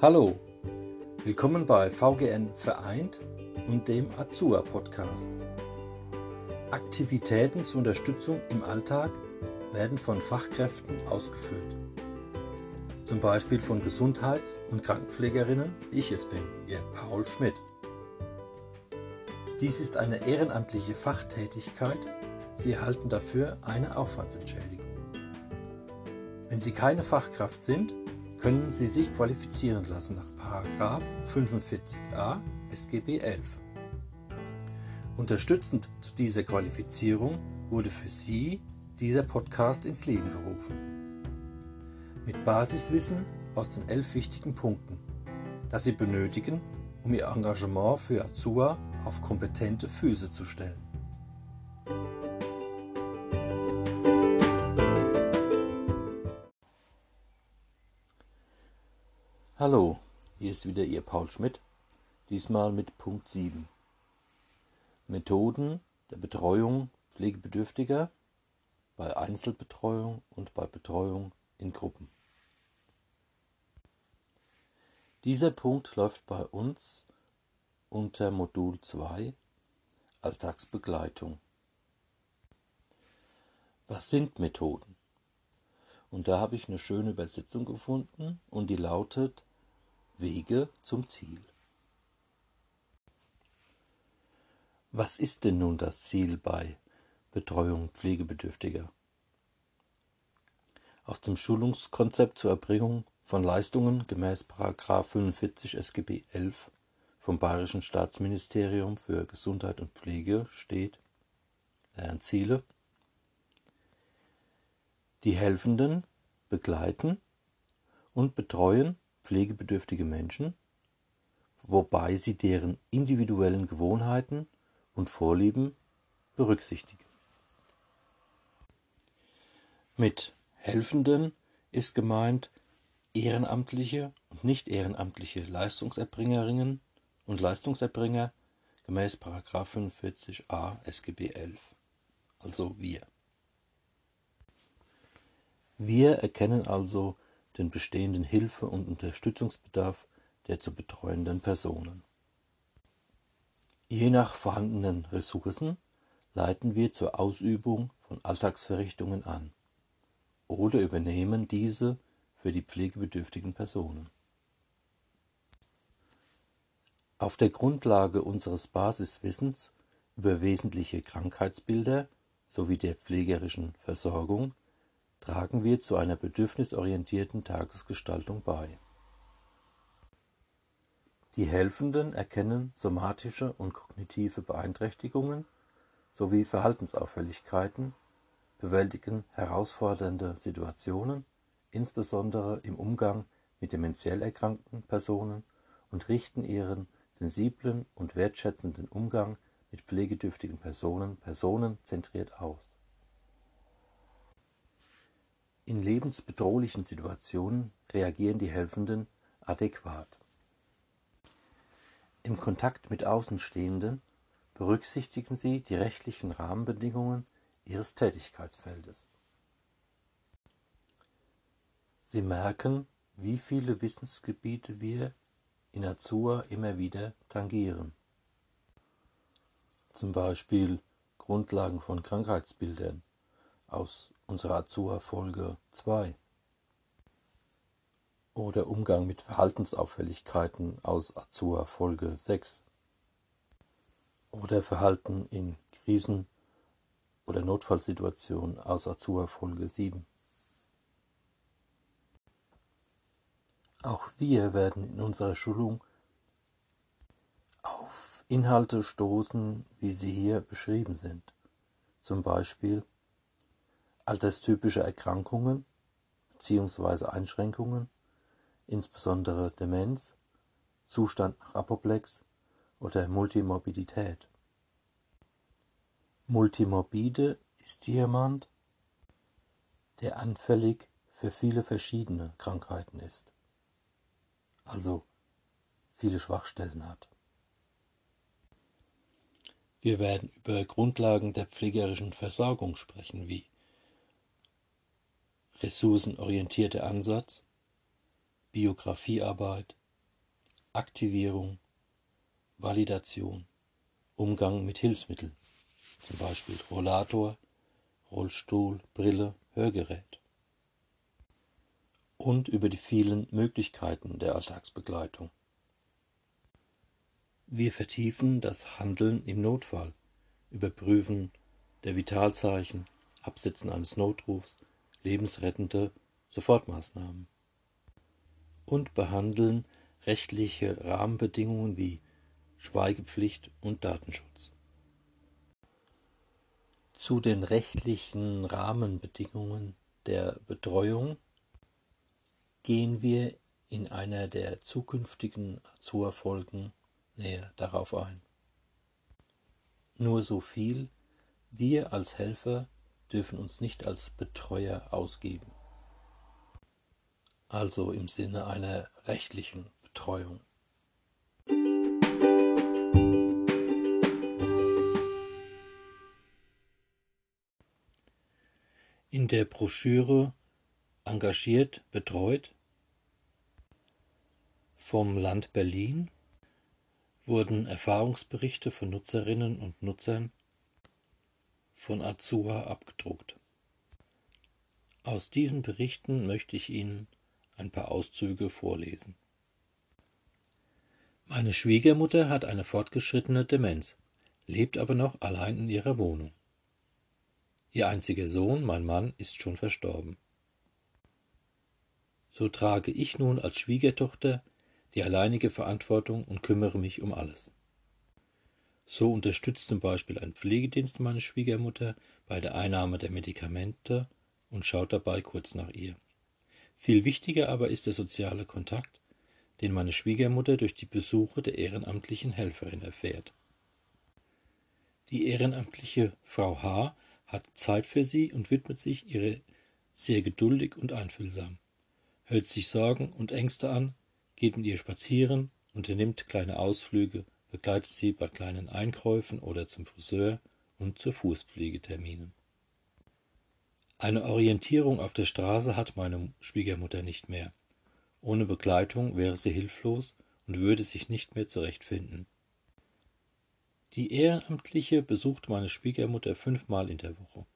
Hallo, willkommen bei VGN Vereint und dem Azua Podcast. Aktivitäten zur Unterstützung im Alltag werden von Fachkräften ausgeführt. Zum Beispiel von Gesundheits- und Krankenpflegerinnen, ich es bin, ihr Paul Schmidt. Dies ist eine ehrenamtliche Fachtätigkeit. Sie erhalten dafür eine Aufwandsentschädigung. Wenn Sie keine Fachkraft sind, können Sie sich qualifizieren lassen nach 45a SGB 11. Unterstützend zu dieser Qualifizierung wurde für Sie dieser Podcast ins Leben gerufen. Mit Basiswissen aus den elf wichtigen Punkten, das Sie benötigen, um Ihr Engagement für Azua auf kompetente Füße zu stellen. Hallo, hier ist wieder Ihr Paul Schmidt, diesmal mit Punkt 7. Methoden der Betreuung Pflegebedürftiger bei Einzelbetreuung und bei Betreuung in Gruppen. Dieser Punkt läuft bei uns unter Modul 2 Alltagsbegleitung. Was sind Methoden? Und da habe ich eine schöne Übersetzung gefunden und die lautet Wege zum Ziel. Was ist denn nun das Ziel bei Betreuung Pflegebedürftiger? Aus dem Schulungskonzept zur Erbringung von Leistungen gemäß 45 SGB 11 vom Bayerischen Staatsministerium für Gesundheit und Pflege steht Lernziele. Die Helfenden begleiten und betreuen pflegebedürftige Menschen, wobei sie deren individuellen Gewohnheiten und Vorlieben berücksichtigen. Mit Helfenden ist gemeint ehrenamtliche und nicht ehrenamtliche Leistungserbringerinnen und Leistungserbringer gemäß 45a SGB 11, also wir. Wir erkennen also den bestehenden Hilfe- und Unterstützungsbedarf der zu betreuenden Personen. Je nach vorhandenen Ressourcen leiten wir zur Ausübung von Alltagsverrichtungen an oder übernehmen diese für die pflegebedürftigen Personen. Auf der Grundlage unseres Basiswissens über wesentliche Krankheitsbilder sowie der pflegerischen Versorgung tragen wir zu einer bedürfnisorientierten Tagesgestaltung bei. Die Helfenden erkennen somatische und kognitive Beeinträchtigungen sowie Verhaltensauffälligkeiten, bewältigen herausfordernde Situationen, insbesondere im Umgang mit dementiell erkrankten Personen und richten ihren sensiblen und wertschätzenden Umgang mit pflegedürftigen Personen personenzentriert aus. In lebensbedrohlichen Situationen reagieren die Helfenden adäquat. Im Kontakt mit Außenstehenden berücksichtigen sie die rechtlichen Rahmenbedingungen ihres Tätigkeitsfeldes. Sie merken, wie viele Wissensgebiete wir in Azur immer wieder tangieren. Zum Beispiel Grundlagen von Krankheitsbildern aus unserer Azur-Folge 2. Oder Umgang mit Verhaltensauffälligkeiten aus Azur Folge 6. Oder Verhalten in Krisen- oder Notfallsituationen aus Azur Folge 7. Auch wir werden in unserer Schulung auf Inhalte stoßen, wie sie hier beschrieben sind. Zum Beispiel alterstypische Erkrankungen bzw. Einschränkungen, insbesondere Demenz, Zustand nach Apoplex oder Multimorbidität. Multimorbide ist jemand, der anfällig für viele verschiedene Krankheiten ist, also viele Schwachstellen hat. Wir werden über Grundlagen der pflegerischen Versorgung sprechen, wie ressourcenorientierter Ansatz, Biografiearbeit, Aktivierung, Validation, Umgang mit Hilfsmitteln, zum Beispiel Rollator, Rollstuhl, Brille, Hörgerät. Und über die vielen Möglichkeiten der Alltagsbegleitung. Wir vertiefen das Handeln im Notfall, überprüfen der Vitalzeichen, Absetzen eines Notrufs, lebensrettende Sofortmaßnahmen und behandeln rechtliche Rahmenbedingungen wie Schweigepflicht und Datenschutz. Zu den rechtlichen Rahmenbedingungen der Betreuung gehen wir in einer der zukünftigen Azur-Folgen näher darauf ein. Nur so viel, wir als Helfer dürfen uns nicht als Betreuer ausgeben also im Sinne einer rechtlichen Betreuung. In der Broschüre Engagiert, betreut vom Land Berlin wurden Erfahrungsberichte von Nutzerinnen und Nutzern von Azua abgedruckt. Aus diesen Berichten möchte ich Ihnen ein paar Auszüge vorlesen. Meine Schwiegermutter hat eine fortgeschrittene Demenz, lebt aber noch allein in ihrer Wohnung. Ihr einziger Sohn, mein Mann, ist schon verstorben. So trage ich nun als Schwiegertochter die alleinige Verantwortung und kümmere mich um alles. So unterstützt zum Beispiel ein Pflegedienst meine Schwiegermutter bei der Einnahme der Medikamente und schaut dabei kurz nach ihr. Viel wichtiger aber ist der soziale Kontakt, den meine Schwiegermutter durch die Besuche der ehrenamtlichen Helferin erfährt. Die ehrenamtliche Frau H. hat Zeit für sie und widmet sich ihr sehr geduldig und einfühlsam, hört sich Sorgen und Ängste an, geht mit ihr spazieren, unternimmt kleine Ausflüge, begleitet sie bei kleinen Einkäufen oder zum Friseur und zu Fußpflegeterminen. Eine Orientierung auf der Straße hat meine Schwiegermutter nicht mehr. Ohne Begleitung wäre sie hilflos und würde sich nicht mehr zurechtfinden. Die Ehrenamtliche besucht meine Schwiegermutter fünfmal in der Woche.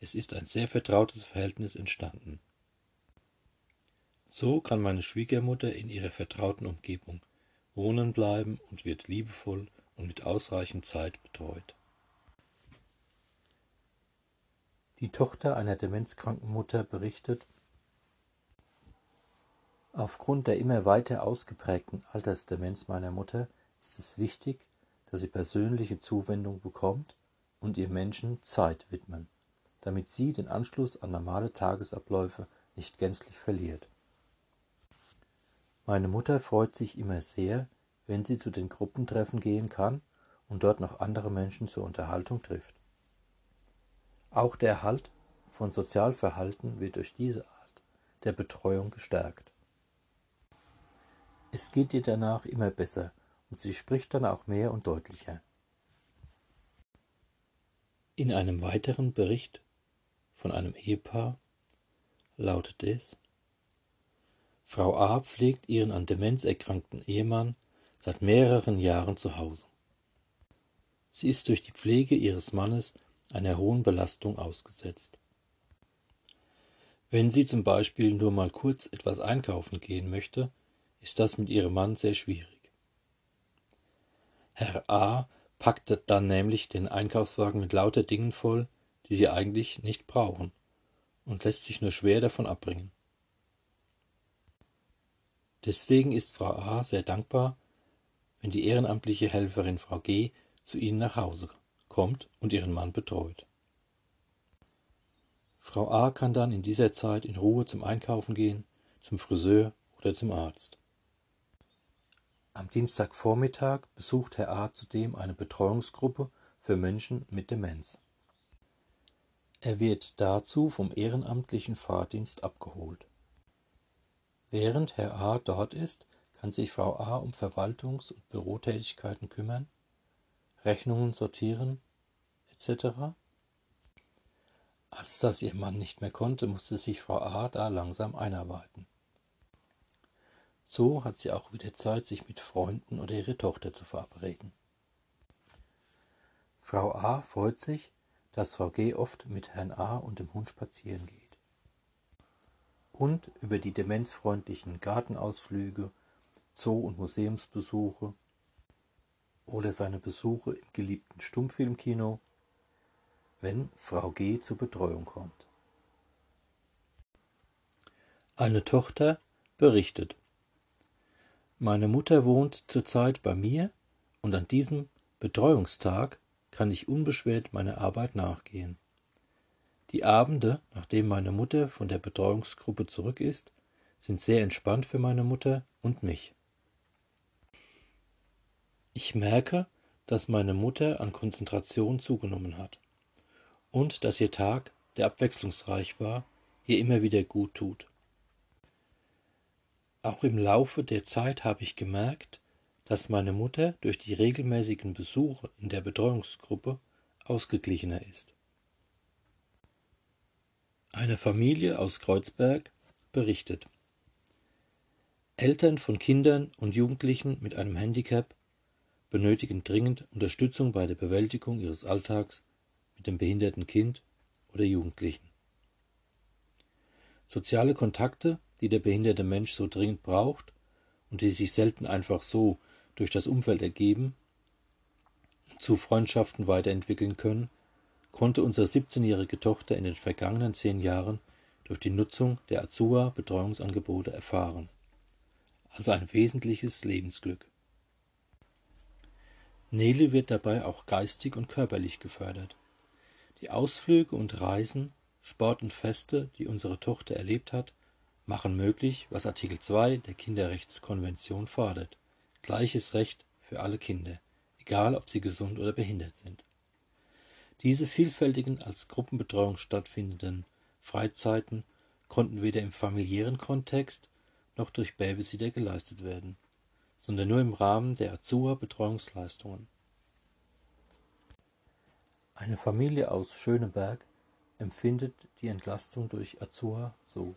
Es ist ein sehr vertrautes Verhältnis entstanden. So kann meine Schwiegermutter in ihrer vertrauten Umgebung wohnen bleiben und wird liebevoll und mit ausreichend Zeit betreut. Die Tochter einer demenzkranken Mutter berichtet, Aufgrund der immer weiter ausgeprägten Altersdemenz meiner Mutter ist es wichtig, dass sie persönliche Zuwendung bekommt und ihr Menschen Zeit widmen, damit sie den Anschluss an normale Tagesabläufe nicht gänzlich verliert. Meine Mutter freut sich immer sehr, wenn sie zu den Gruppentreffen gehen kann und dort noch andere Menschen zur Unterhaltung trifft. Auch der Erhalt von Sozialverhalten wird durch diese Art der Betreuung gestärkt. Es geht ihr danach immer besser und sie spricht dann auch mehr und deutlicher. In einem weiteren Bericht von einem Ehepaar lautet es Frau A pflegt ihren an Demenz erkrankten Ehemann seit mehreren Jahren zu Hause. Sie ist durch die Pflege ihres Mannes einer hohen Belastung ausgesetzt. Wenn sie zum Beispiel nur mal kurz etwas einkaufen gehen möchte, ist das mit ihrem Mann sehr schwierig. Herr A. packte dann nämlich den Einkaufswagen mit lauter Dingen voll, die sie eigentlich nicht brauchen, und lässt sich nur schwer davon abbringen. Deswegen ist Frau A. sehr dankbar, wenn die ehrenamtliche Helferin Frau G. zu ihnen nach Hause kommt und ihren Mann betreut. Frau A kann dann in dieser Zeit in Ruhe zum Einkaufen gehen, zum Friseur oder zum Arzt. Am Dienstagvormittag besucht Herr A zudem eine Betreuungsgruppe für Menschen mit Demenz. Er wird dazu vom ehrenamtlichen Fahrdienst abgeholt. Während Herr A dort ist, kann sich Frau A um Verwaltungs- und Bürotätigkeiten kümmern, Rechnungen sortieren etc. Als das ihr Mann nicht mehr konnte, musste sich Frau A. da langsam einarbeiten. So hat sie auch wieder Zeit, sich mit Freunden oder ihrer Tochter zu verabreden. Frau A freut sich, dass Frau G oft mit Herrn A und dem Hund spazieren geht. Und über die demenzfreundlichen Gartenausflüge, Zoo- und Museumsbesuche oder seine Besuche im geliebten Stummfilmkino, wenn Frau G zur Betreuung kommt. Eine Tochter berichtet. Meine Mutter wohnt zurzeit bei mir und an diesem Betreuungstag kann ich unbeschwert meiner Arbeit nachgehen. Die Abende, nachdem meine Mutter von der Betreuungsgruppe zurück ist, sind sehr entspannt für meine Mutter und mich. Ich merke, dass meine Mutter an Konzentration zugenommen hat und dass ihr Tag, der abwechslungsreich war, ihr immer wieder gut tut. Auch im Laufe der Zeit habe ich gemerkt, dass meine Mutter durch die regelmäßigen Besuche in der Betreuungsgruppe ausgeglichener ist. Eine Familie aus Kreuzberg berichtet. Eltern von Kindern und Jugendlichen mit einem Handicap benötigen dringend Unterstützung bei der Bewältigung ihres Alltags mit dem behinderten Kind oder Jugendlichen. Soziale Kontakte, die der behinderte Mensch so dringend braucht und die sich selten einfach so durch das Umfeld ergeben, zu Freundschaften weiterentwickeln können, konnte unsere 17-jährige Tochter in den vergangenen zehn Jahren durch die Nutzung der Azua Betreuungsangebote erfahren. Also ein wesentliches Lebensglück. Nele wird dabei auch geistig und körperlich gefördert. Die Ausflüge und Reisen, Sport und Feste, die unsere Tochter erlebt hat, machen möglich, was Artikel 2 der Kinderrechtskonvention fordert. Gleiches Recht für alle Kinder, egal ob sie gesund oder behindert sind. Diese vielfältigen als Gruppenbetreuung stattfindenden Freizeiten konnten weder im familiären Kontext noch durch Babysitter geleistet werden, sondern nur im Rahmen der Azua Betreuungsleistungen. Eine Familie aus Schöneberg empfindet die Entlastung durch Azua so.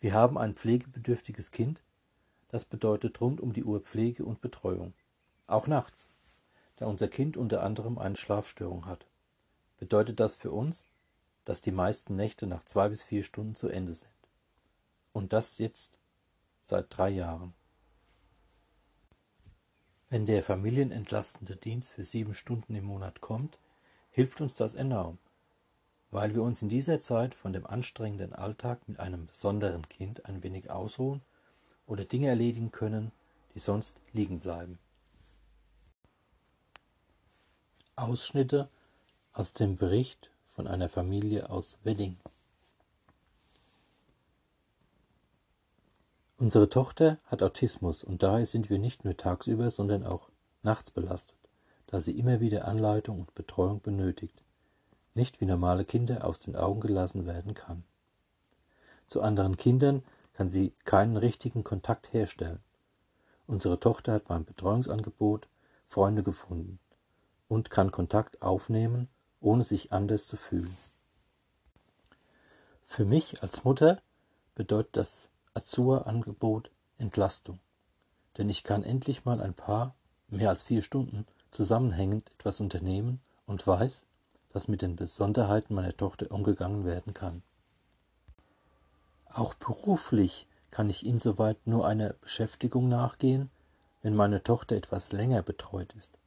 Wir haben ein pflegebedürftiges Kind, das bedeutet rund um die Uhr Pflege und Betreuung. Auch nachts, da unser Kind unter anderem eine Schlafstörung hat. Bedeutet das für uns, dass die meisten Nächte nach zwei bis vier Stunden zu Ende sind. Und das jetzt seit drei Jahren. Wenn der familienentlastende Dienst für sieben Stunden im Monat kommt, hilft uns das enorm, weil wir uns in dieser Zeit von dem anstrengenden Alltag mit einem besonderen Kind ein wenig ausruhen oder Dinge erledigen können, die sonst liegen bleiben. Ausschnitte aus dem Bericht von einer Familie aus Wedding. Unsere Tochter hat Autismus und daher sind wir nicht nur tagsüber, sondern auch nachts belastet, da sie immer wieder Anleitung und Betreuung benötigt, nicht wie normale Kinder aus den Augen gelassen werden kann. Zu anderen Kindern kann sie keinen richtigen Kontakt herstellen. Unsere Tochter hat beim Betreuungsangebot Freunde gefunden und kann Kontakt aufnehmen, ohne sich anders zu fühlen. Für mich als Mutter bedeutet das Azur-Angebot Entlastung, denn ich kann endlich mal ein paar, mehr als vier Stunden, zusammenhängend etwas unternehmen und weiß, dass mit den Besonderheiten meiner Tochter umgegangen werden kann. Auch beruflich kann ich insoweit nur einer Beschäftigung nachgehen, wenn meine Tochter etwas länger betreut ist.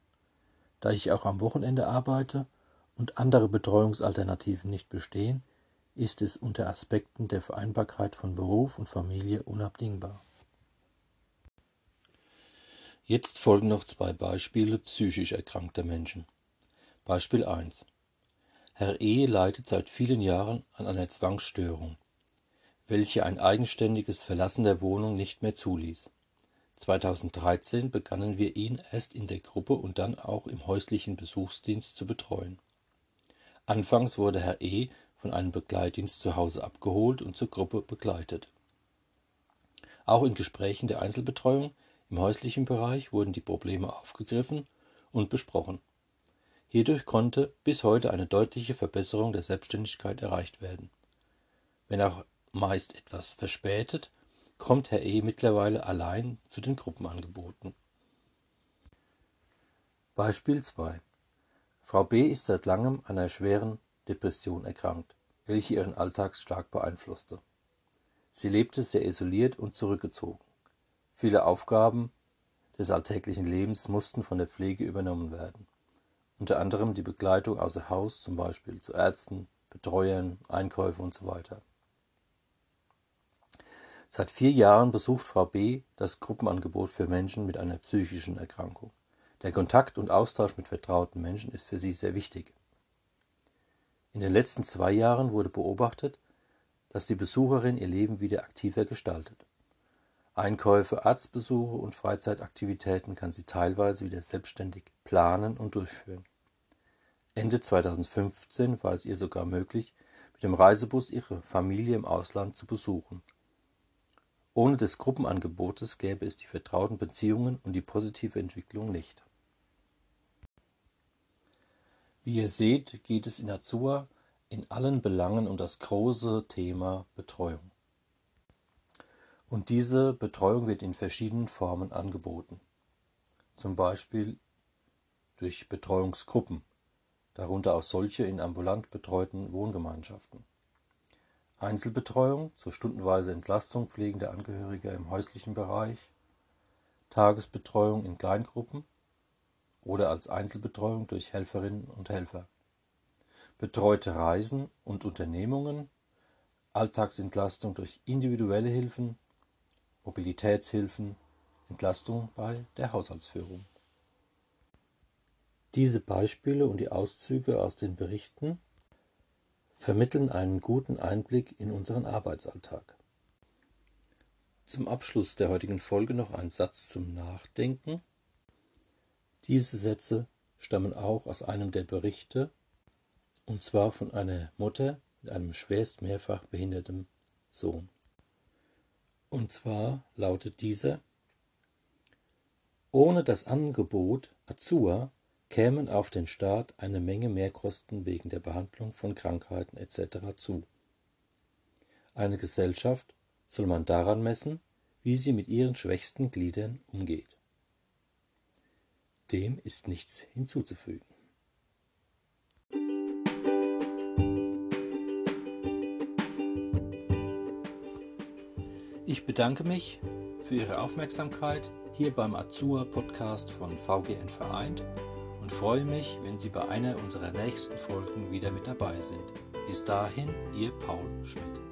Da ich auch am Wochenende arbeite und andere Betreuungsalternativen nicht bestehen, ist es unter Aspekten der Vereinbarkeit von Beruf und Familie unabdingbar. Jetzt folgen noch zwei Beispiele psychisch erkrankter Menschen. Beispiel 1. Herr E. leidet seit vielen Jahren an einer Zwangsstörung, welche ein eigenständiges Verlassen der Wohnung nicht mehr zuließ. 2013 begannen wir ihn erst in der Gruppe und dann auch im häuslichen Besuchsdienst zu betreuen. Anfangs wurde Herr E von einem Begleitdienst zu Hause abgeholt und zur Gruppe begleitet. Auch in Gesprächen der Einzelbetreuung im häuslichen Bereich wurden die Probleme aufgegriffen und besprochen. Hierdurch konnte bis heute eine deutliche Verbesserung der Selbstständigkeit erreicht werden. Wenn auch meist etwas verspätet, kommt Herr E. mittlerweile allein zu den Gruppenangeboten. Beispiel 2. Frau B. ist seit langem an einer schweren Depression erkrankt, welche ihren Alltag stark beeinflusste. Sie lebte sehr isoliert und zurückgezogen. Viele Aufgaben des alltäglichen Lebens mussten von der Pflege übernommen werden. Unter anderem die Begleitung außer Haus, zum Beispiel zu Ärzten, Betreuern, Einkäufe usw. So Seit vier Jahren besucht Frau B. das Gruppenangebot für Menschen mit einer psychischen Erkrankung. Der Kontakt und Austausch mit vertrauten Menschen ist für sie sehr wichtig. In den letzten zwei Jahren wurde beobachtet, dass die Besucherin ihr Leben wieder aktiver gestaltet. Einkäufe, Arztbesuche und Freizeitaktivitäten kann sie teilweise wieder selbstständig planen und durchführen. Ende 2015 war es ihr sogar möglich, mit dem Reisebus ihre Familie im Ausland zu besuchen. Ohne des Gruppenangebotes gäbe es die vertrauten Beziehungen und die positive Entwicklung nicht. Wie ihr seht, geht es in Azua in allen Belangen um das große Thema Betreuung. Und diese Betreuung wird in verschiedenen Formen angeboten. Zum Beispiel durch Betreuungsgruppen, darunter auch solche in ambulant betreuten Wohngemeinschaften. Einzelbetreuung zur stundenweise Entlastung pflegender Angehöriger im häuslichen Bereich, Tagesbetreuung in Kleingruppen oder als Einzelbetreuung durch Helferinnen und Helfer, betreute Reisen und Unternehmungen, Alltagsentlastung durch individuelle Hilfen, Mobilitätshilfen, Entlastung bei der Haushaltsführung. Diese Beispiele und die Auszüge aus den Berichten vermitteln einen guten Einblick in unseren Arbeitsalltag. Zum Abschluss der heutigen Folge noch ein Satz zum Nachdenken. Diese Sätze stammen auch aus einem der Berichte, und zwar von einer Mutter mit einem schwerst mehrfach behinderten Sohn. Und zwar lautet dieser Ohne das Angebot Azua kämen auf den Staat eine Menge Mehrkosten wegen der Behandlung von Krankheiten etc. zu. Eine Gesellschaft soll man daran messen, wie sie mit ihren schwächsten Gliedern umgeht. Dem ist nichts hinzuzufügen. Ich bedanke mich für Ihre Aufmerksamkeit hier beim Azur Podcast von VGN Vereint und freue mich, wenn Sie bei einer unserer nächsten Folgen wieder mit dabei sind. Bis dahin, Ihr Paul Schmidt.